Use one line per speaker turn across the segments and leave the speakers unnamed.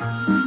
Bye.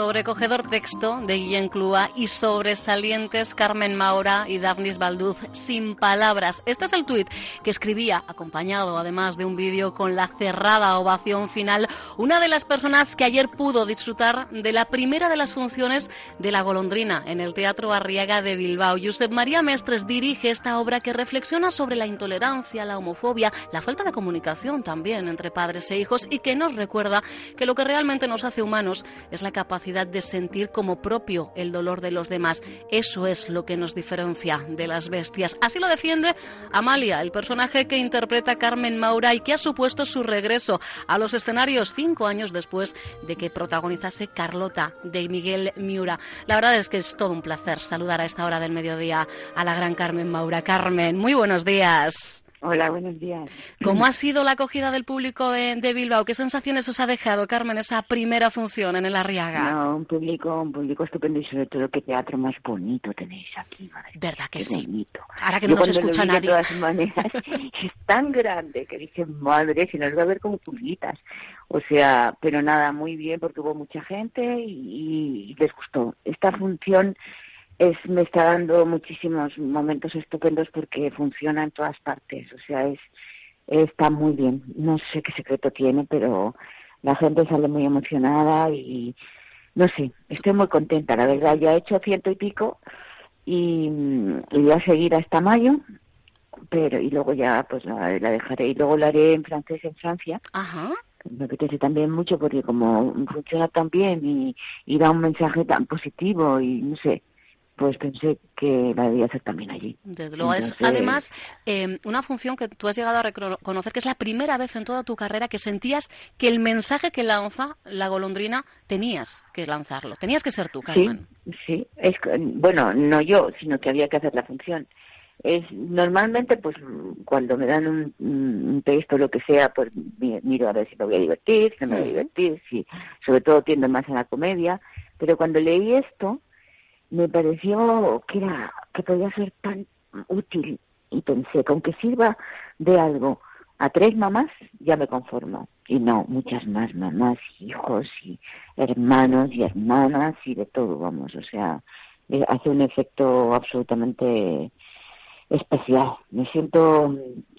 Sobrecogedor texto de Guillén Clua y sobresalientes Carmen Maura y Daphnis Balduz sin palabras. Este es el tuit que escribía, acompañado además de un vídeo con la cerrada ovación final, una de las personas que ayer pudo disfrutar de la primera de las funciones de La Golondrina en el Teatro Arriaga de Bilbao. Josep María Mestres dirige esta obra que reflexiona sobre la intolerancia, la homofobia, la falta de comunicación también entre padres e hijos y que nos recuerda que lo que realmente nos hace humanos es la capacidad de sentir como propio el dolor de los demás. Eso es lo que nos diferencia de las bestias. Así lo defiende Amalia, el personaje que interpreta Carmen Maura y que ha supuesto su regreso a los escenarios cinco años después de que protagonizase Carlota de Miguel Miura. La verdad es que es todo un placer saludar a esta hora del mediodía a la gran Carmen Maura. Carmen, muy buenos días.
Hola, buenos días.
¿Cómo ha sido la acogida del público de, Bilbao? ¿Qué sensaciones os ha dejado, Carmen, esa primera función en el Arriaga?
No, un público, un público estupendo y sobre todo qué teatro más bonito tenéis aquí, madre.
¿Verdad que sí?
Bonito.
Ahora que no nos escucha nadie.
De todas maneras, es tan grande que dice, madre, si nos va a ver como pulguitas. O sea, pero nada, muy bien porque hubo mucha gente y les gustó. Esta función es, me está dando muchísimos momentos estupendos porque funciona en todas partes, o sea, es está muy bien. No sé qué secreto tiene, pero la gente sale muy emocionada y no sé, estoy muy contenta, la verdad. Ya he hecho ciento y pico y, voy a seguir hasta mayo, pero y luego ya pues la, dejaré y luego la haré en francés en Francia.
Ajá.
Me apetece también mucho porque como funciona tan bien y, y da un mensaje tan positivo y no sé, pues pensé que la debía hacer también allí.
Desde luego, es además em, una función que tú has llegado a reconocer que es la primera vez en toda tu carrera que sentías que el mensaje que lanza la golondrina tenías que lanzarlo, tenías que ser tú, Carmen.
Sí, sí, es, bueno, no yo, sino que había que hacer la función. Es normalmente, pues, cuando me dan un, texto o lo que sea, pues miro a ver si me voy a divertir, si me voy a divertir, si, sobre todo tiendo más a la comedia, pero cuando leí esto, me pareció que era que podía ser tan útil y pensé que aunque sirva de algo a tres mamás ya me conformo. Y no muchas más mamás hijos y hermanos y hermanas y de todo vamos o sea eh, hace un efecto absolutamente especial. Me siento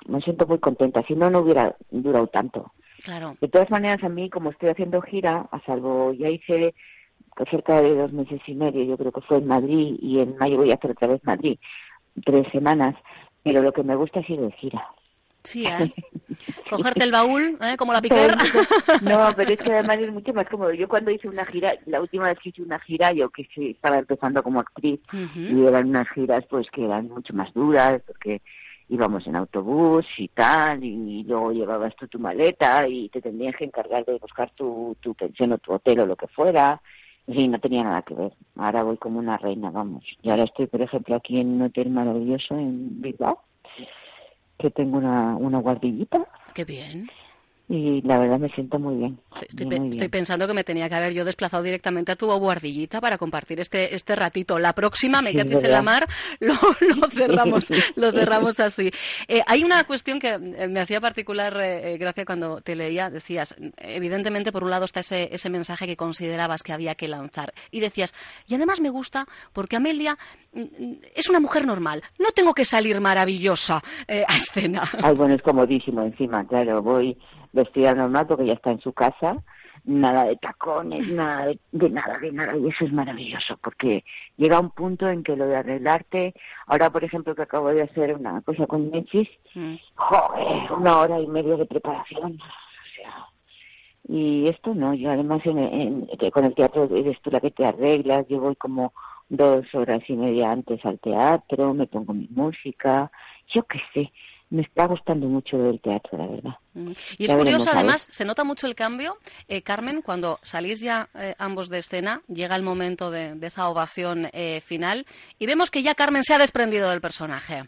me siento muy contenta si no no hubiera durado tanto.
Claro.
De todas maneras a mí como estoy haciendo gira a salvo ya hice cerca de dos meses y medio, yo creo que fue en Madrid y en mayo voy a hacer otra vez Madrid, tres semanas, pero lo que me gusta es ir de gira.
Sí, ¿eh? Cogerte el baúl, ¿eh? Como la piquera.
No, pero es que además es mucho más cómodo. Yo cuando hice una gira, la última vez que hice una gira, yo que estaba empezando como actriz, y eran unas giras pues que eran mucho más duras, porque íbamos en autobús y tal, y luego llevabas tú tu maleta y te tendrías que encargar de buscar tu, tu pensión o tu hotel o lo que fuera, Sí, no tenía nada que ver. Ahora voy como una reina, vamos. Y ahora estoy, por ejemplo, aquí en un hotel maravilloso en Bilbao, que tengo una, una guardillita.
Qué bien
y la verdad me siento muy bien.
Estoy, pensando que me tenía que haber yo desplazado directamente a tu guardillita para compartir este este ratito. La próxima, me sí, en la mar, lo, cerramos, lo cerramos así. Eh, hay una cuestión que eh, me hacía particular eh, gracia cuando te leía. Decías, evidentemente, por un lado está ese, ese mensaje que considerabas que había que lanzar. Y decías, y además me gusta porque Amelia mm, mm, es una mujer normal. No tengo que salir maravillosa a escena.
Ay, bueno, es comodísimo encima, claro. Voy vestida normal porque ya está en su casa, nada de tacones, nada de, nada, de nada, y eso es maravilloso porque llega un punto en que lo de arreglarte, ahora por ejemplo que acabo de hacer una cosa con Mechis, mm. joder, una hora y media de preparación, o sea, y esto no, yo además en, con el teatro eres tú la que te arreglas, yo voy como dos horas y media antes al teatro, me pongo mi música, yo qué sé, me está gustando mucho el teatro, la verdad.
Mm. Y es curioso, además, se nota mucho el cambio, eh, Carmen, cuando salís ya eh, ambos de escena, llega el momento de, esa ovación eh, final y vemos que ya Carmen se ha desprendido del personaje.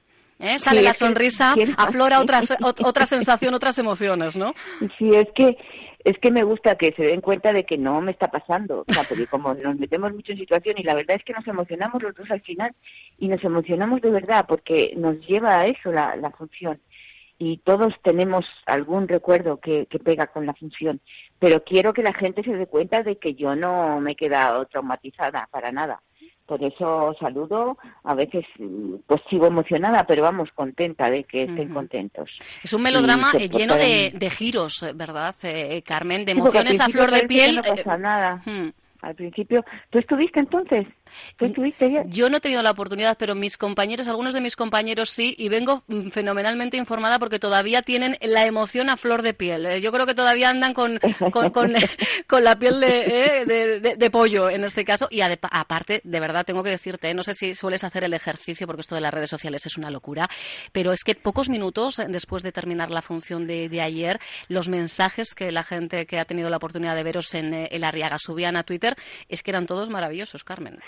Sale la sonrisa, aflora otras, otra sensación, otras emociones, ¿no?
Sí, es que es que me gusta que se den cuenta de que no me está pasando, o sea, porque como nos metemos mucho en situación y la verdad es que nos emocionamos los dos al final y nos emocionamos de verdad porque nos lleva a eso la, la función. Y todos tenemos algún recuerdo que, que pega con la función, pero quiero que la gente se dé cuenta de que yo no me he quedado traumatizada para nada por eso saludo, a veces pues sigo emocionada, pero vamos, contenta de que estén contentos.
Es un melodrama eh, lleno de, giros, ¿verdad, eh, Carmen? De emociones a flor de piel.
No pasa nada. Hmm. Al principio, ¿tú estuviste entonces?
Yo no he tenido la oportunidad, pero mis compañeros, algunos de mis compañeros sí, y vengo mm, fenomenalmente informada porque todavía tienen la emoción a flor de piel. ¿eh? Yo creo que todavía andan con, con, la piel ¿eh? de, de, pollo en este caso. Y aparte, de verdad, tengo que decirte, ¿eh? no sé si sueles hacer el ejercicio porque esto de las redes sociales es una locura, pero es que pocos minutos después de terminar la función de, ayer, los mensajes que la gente que ha tenido la oportunidad de veros en el Arriaga subían a Twitter, es que eran todos maravillosos, Carmen.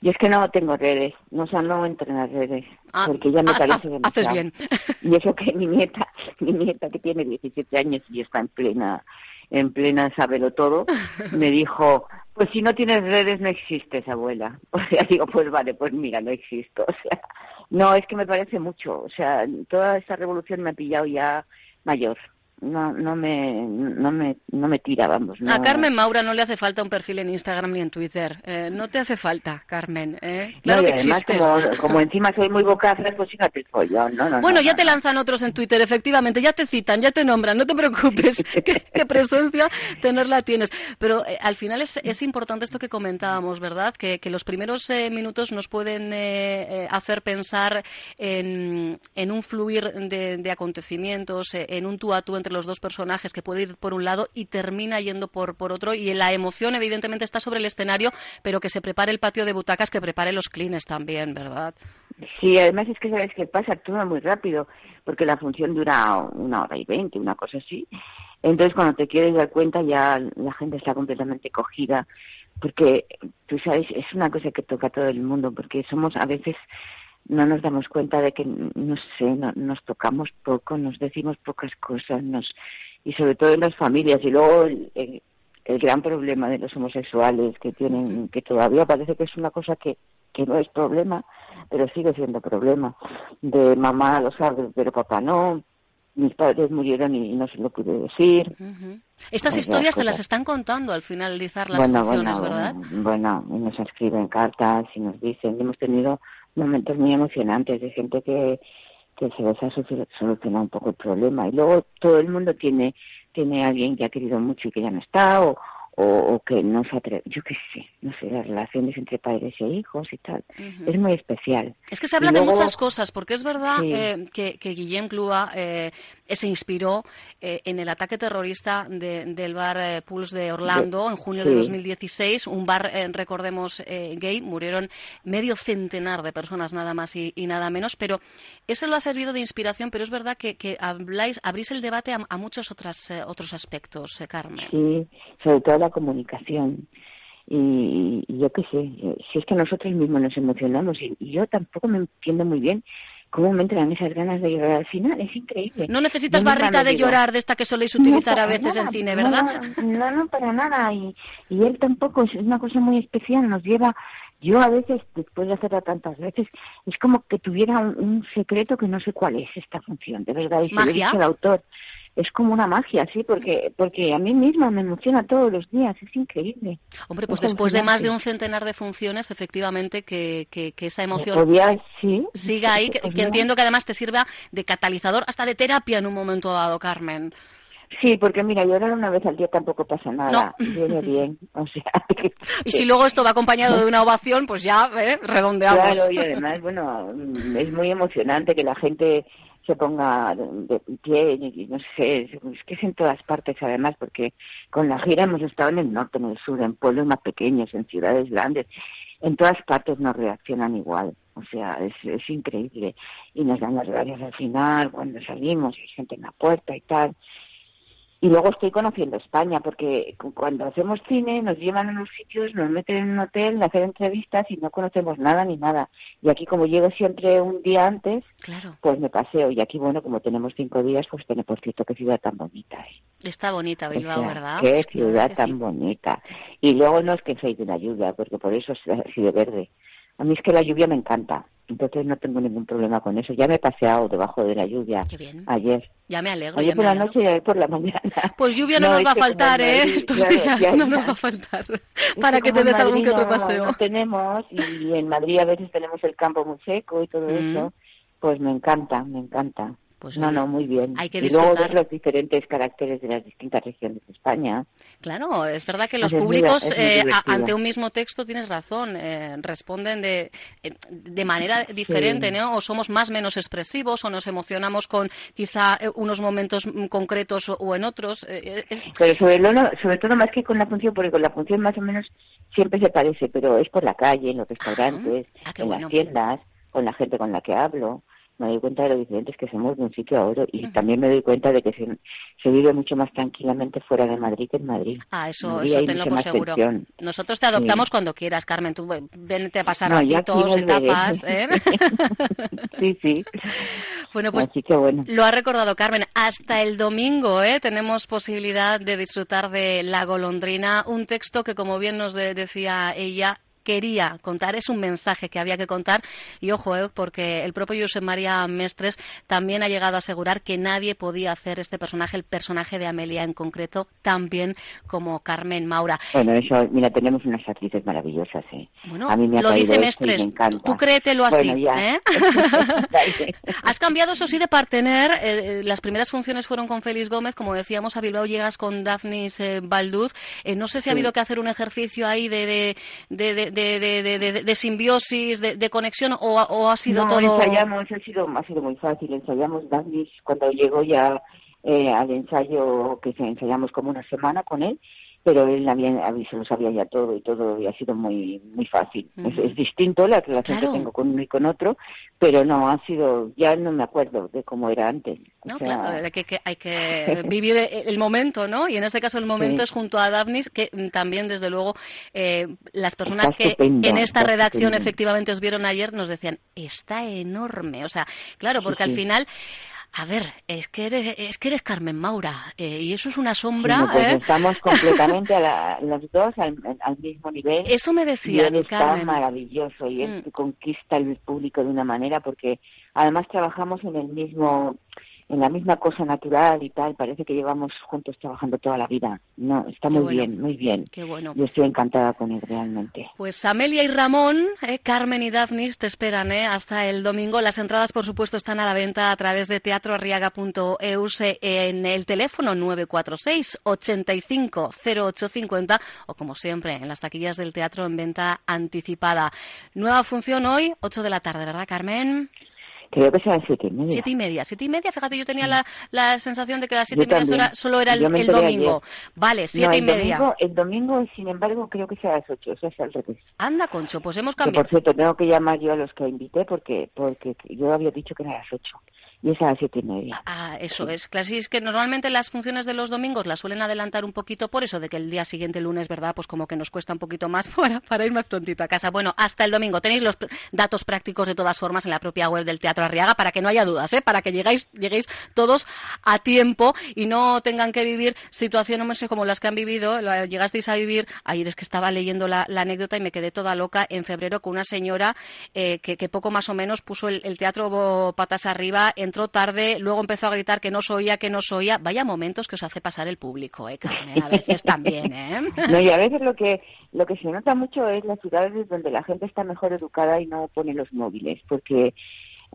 Y es que no tengo redes, no, o no entro en las redes, ah, porque ya me parece demasiado.
Haces bien.
Y eso que mi nieta, mi nieta que tiene 17 años y está en plena, en plena sábelo todo, me dijo, pues si no tienes redes no existes, abuela. O sea, digo, pues vale, pues mira, no existo. O sea, no, es que me parece mucho. O sea, toda esta revolución me ha pillado ya mayor no, no me, no me, no me tira, vamos.
A Carmen Maura no le hace falta un perfil en Instagram ni en Twitter. Eh, no te hace falta, Carmen. ¿eh? Claro que
además, Como, encima soy muy bocazas, pues fíjate el No, no,
bueno, ya te lanzan otros en Twitter, efectivamente, ya te citan, ya te nombran, no te preocupes, qué, presencia tenerla tienes. Pero eh, al final es, es importante esto que comentábamos, ¿verdad? Que, que los primeros eh, minutos nos pueden hacer pensar en, en un fluir de, de acontecimientos, en un tú a tú entre los dos personajes que puede ir por un lado y termina yendo por, por otro. Y la emoción, evidentemente, está sobre el escenario, pero que se prepare el patio de butacas, que prepare los clines también, ¿verdad?
Sí, además es que sabes que pasa, actúa muy rápido, porque la función dura una hora y veinte, una cosa así. Entonces, cuando te quieres dar cuenta, ya la gente está completamente cogida, porque tú sabes, es una cosa que toca a todo el mundo, porque somos a veces no nos damos cuenta de que, no sé, nos tocamos poco, nos decimos pocas cosas, nos y sobre todo en las familias. Y luego el, el, gran problema de los homosexuales que tienen, que todavía parece que es una cosa que, que no es problema, pero sigue siendo problema. De mamá lo sabe, pero papá no. Mis padres murieron y no se lo pude decir.
Estas historias te las están contando al finalizar las funciones, ¿verdad?
Bueno, y nos escriben cartas y nos dicen, hemos tenido momentos muy emocionantes de gente que, que se les ha solucionado un poco el problema. Y luego todo el mundo tiene, tiene alguien que ha querido mucho y que ya no está, o, o, que no se atreve, yo qué sé, no sé, las relaciones entre padres e hijos y tal. Es muy especial.
Es que se habla de muchas cosas, porque es verdad eh, que, que, Guillem Clua eh, se inspiró eh, en el ataque terrorista del bar Pulse de Orlando en junio de 2016, un bar, recordemos, gay, murieron medio centenar de personas nada más y, nada menos, pero eso lo ha servido de inspiración, pero es verdad que, que habláis, abrís el debate a, muchos otras, otros aspectos, Carmen.
Sí, sobre todo comunicación. Y, yo qué sé, si es que nosotros mismos nos emocionamos y, yo tampoco me entiendo muy bien cómo me entran esas ganas de llorar al final, es increíble.
No necesitas barrita de llorar de esta que soléis utilizar a veces en cine, ¿verdad?
No, no, para nada. Y, y él tampoco, es una cosa muy especial, nos lleva, yo a veces, después de hacerla tantas veces, es como que tuviera un, secreto que no sé cuál es esta función, de verdad, y se lo el autor es como una magia, sí, porque porque a mí misma me emociona todos los días, es increíble.
Hombre, pues después de más de un centenar de funciones, efectivamente, que, que, esa emoción siga ahí, que, entiendo que además te sirva de catalizador, hasta de terapia en un momento dado, Carmen.
Sí, porque mira, llorar una vez al día tampoco pasa nada, viene bien, o sea...
y si luego esto va acompañado de una ovación, pues ya ¿eh? redondeamos.
Claro, y además, bueno, es muy emocionante que la gente se ponga de pie, y no sé, es que es en todas partes además, porque con la gira hemos estado en el norte, en el sur, en pueblos más pequeños, en ciudades grandes, en todas partes nos reaccionan igual. o sea, es, es increíble. Y nos dan las gracias al final, cuando salimos, hay gente en la puerta y tal. Y luego estoy conociendo España, porque cuando hacemos cine nos llevan a unos sitios, nos meten en un hotel, a hacer entrevistas y no conocemos nada ni nada. Y aquí como llego siempre un día antes,
Claro.
pues me paseo. Y aquí, bueno, como tenemos cinco días, pues tenemos, por cierto, qué ciudad tan bonita. ¿eh?
Está bonita
O
Bilbao,
sea,
¿verdad?
Qué
Claro
ciudad
que
tan
sí.
bonita. Y luego no es que soy de una lluvia, porque por eso es así de verde. A mí es que la lluvia me encanta. Entonces no tengo ningún problema con eso. Ya me he paseado debajo de la lluvia
Qué bien.
ayer.
Ya me alegro.
Ayer
ya
por la
alegro.
noche y ayer por la mañana.
Pues lluvia no, nos va a
como
faltar, ¿eh?
Madrid,
Estos
claro,
días
ya,
no nos va a faltar. Para que te des algún que otro
no-
paseo.
No tenemos, y en Madrid a veces tenemos el campo muy seco y todo
Mm.
eso. Pues me encanta, me encanta.
Pues
no, no, muy bien.
hay que
y luego
disfrutar.
ver los diferentes caracteres de las distintas regiones de España.
Claro, es verdad que los
Es
públicos
muy
eh, ante un mismo texto tienes razón, eh, responden de, eh, de manera diferente, ¿no? O somos más menos expresivos o nos emocionamos con quizá eh, unos momentos mm, concretos o, o en otros. eh, es-
Pero sobre, lo, sobre todo más que con la función, porque con la función más o menos siempre se parece, pero es por la calle, en los restaurantes,
Ah,
en
bueno.
las tiendas, con la gente con la que hablo. Me doy cuenta de lo diferentes que somos de un sitio a otro y también me doy cuenta de que se, se vive mucho más tranquilamente fuera de Madrid que en Madrid.
Ah, eso,
Madrid
eso tenlo por seguro.
tensión.
Nosotros te adoptamos cuando quieras, Carmen. Tú ven- vente a pasar
No,
ratitos, etapas. ¿eh?
sí, sí.
bueno, pues
Así que bueno.
Lo ha recordado Carmen. Hasta el domingo ¿eh? tenemos posibilidad de disfrutar de La Golondrina, un texto que, como bien nos de- decía ella, quería contar, es un mensaje que había que contar y ojo, eh, porque el propio Josep María Mestres también ha llegado a asegurar que nadie podía hacer este personaje, el personaje de Amelia en concreto, tan bien como Carmen Maura.
Bueno, eso, mira, tenemos unas actrices maravillosas, ¿eh?
Bueno,
a mí me ha
lo dice Mestres,
me encanta.
tú créetelo así,
Bueno.
¿eh? Has cambiado, eso sí, de partener. Eh, eh, las primeras funciones fueron con Félix Gómez. Como decíamos, a Bilbao llegas con Daphnis Balduz. No sé si ha habido que hacer un ejercicio ahí de, de, de, de, de, de- de- de- simbiosis, de, de conexión, o, ha- o ha sido
no,
todo...
ensayamos, ha sido, ha sido muy fácil. Ensayamos Danis cuando llegó ya eh, al ensayo, que ensayamos como una semana con él, pero él había, se lo sabía ya todo y todo, y ha sido muy muy fácil. Es, es distinto la relación
Claro.
que tengo con uno y con otro, pero no, ha sido, ya no me acuerdo de cómo era antes. O
No,
sea,
claro, que, que hay que vivir el momento, ¿no? Y en este caso el momento
Sí.
es junto a Daphnis, que también, desde luego, eh, las personas
Está
que
estupendo,
en esta redacción
estupendo.
efectivamente os vieron ayer nos decían, está enorme. O sea, claro,
Sí,
porque al
sí.
final... A ver, es que eres, es que eres Carmen Maura eh, y eso es una
sí,
sombra.
no, pues
¿eh?
estamos completamente a la- los dos al, al mismo nivel.
Eso me
Y
decían,
él está maravilloso y él
Mm.
conquista el público de una manera porque además trabajamos en el mismo en la misma cosa natural y tal parece que llevamos juntos trabajando toda la vida no está
Qué
muy
bueno.
bien muy bien
Qué bueno.
yo estoy encantada con él realmente
Pues Amelia y Ramón, eh, Carmen y Daphnis te esperan eh, hasta el domingo. Las entradas, por supuesto, están a la venta a través de teatroarriaga.eus eh, en el teléfono 946 85 0850 o, como siempre, en las taquillas del teatro en venta anticipada. Nueva función hoy, 8 de la tarde, ¿verdad, Carmen?
Creo que serán siete y media
Siete y media. Siete y media, fíjate, yo tenía la, la sensación de que las
Yo
siete y media era- solo era el, domingo. Vale, siete
no,
y media.
domingo, el domingo sin embargo creo que será a las ocho eso es al revés
Anda, Concho, pues hemos
que
cambiado.
por cierto tengo que llamar yo a los que invité porque porque yo había dicho que era a las ocho y es a las siete y media
Ah, eso es. Claro, sí, es que normalmente las funciones de los domingos las suelen adelantar un poquito por eso de que el día siguiente, lunes, ¿verdad? Pues como que nos cuesta un poquito más para, para ir más prontito a casa. Bueno, hasta el domingo. Tenéis los datos prácticos de todas formas en la propia web del Teatro Arriaga para que no haya dudas, ¿eh? Para que llegáis, lleguéis todos a tiempo y no tengan que vivir situaciones como las que han vivido. Llegasteis a vivir, ayer es que estaba leyendo la, la anécdota y me quedé toda loca en febrero con una señora eh, que, que poco más o menos puso el, el teatro patas arriba, entró tarde, luego empezó a gritar que no se oía, que no se oía. Vaya momentos que os hace pasar el público, ¿eh, Carmen? A veces también, ¿eh?
No, y a veces lo que lo que se nota mucho es las ciudades donde la gente está mejor educada y no pone los móviles, porque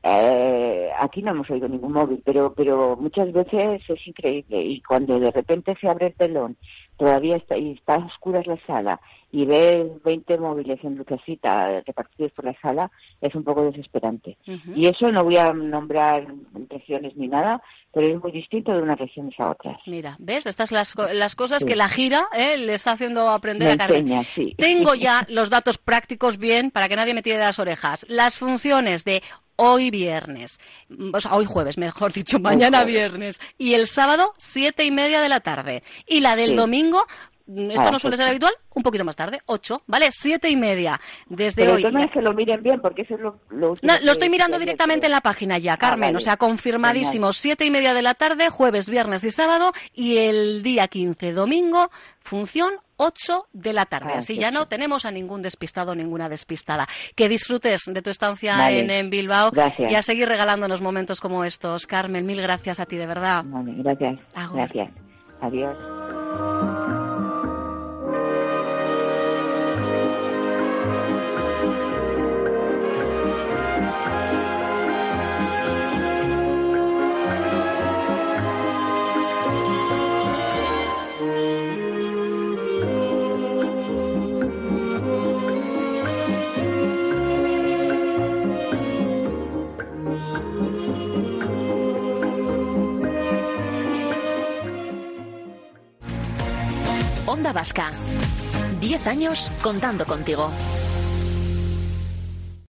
Eh, aquí no hemos oído ningún móvil, pero, pero muchas veces es increíble y cuando de repente se abre el telón, todavía está, y está a oscuras la sala y ves 20 móviles en lucecita repartidos por la sala, es un poco desesperante. Y eso no voy a nombrar regiones ni nada, pero es muy distinto de unas regiones a otras.
Mira, ¿ves? Estas las, las cosas que la gira ¿eh? le está haciendo aprender
Me
a Carmen.
enseña, sí.
Tengo ya los datos prácticos bien para que nadie me tire de las orejas. Las funciones de hoy viernes, o sea, hoy jueves, mejor dicho, mañana viernes, y el sábado, siete y media de la tarde. Y la del
Sí.
domingo, mm, esto
Ah,
no suele
ocho.
ser habitual, un poquito más tarde, ocho, ¿vale? Siete y media, desde
Pero de
hoy.
maneras que lo miren bien, porque eso es lo, lo
No, estoy mirando directamente en la página ya,
Ah,
Carmen.
vale.
O sea, confirmadísimo, siete y media de la tarde, jueves, viernes y sábado. Y el día 15, domingo, función 8 de la tarde.
Ah,
Así ya no tenemos a ningún despistado, ninguna despistada. Que disfrutes de tu estancia
Vale.
en, en Bilbao
Gracias.
y a seguir regalándonos momentos como estos. Carmen, mil gracias a ti, de verdad.
Vale, gracias.
Agur.
Gracias. Adiós.
Vasca. 10 años contando contigo.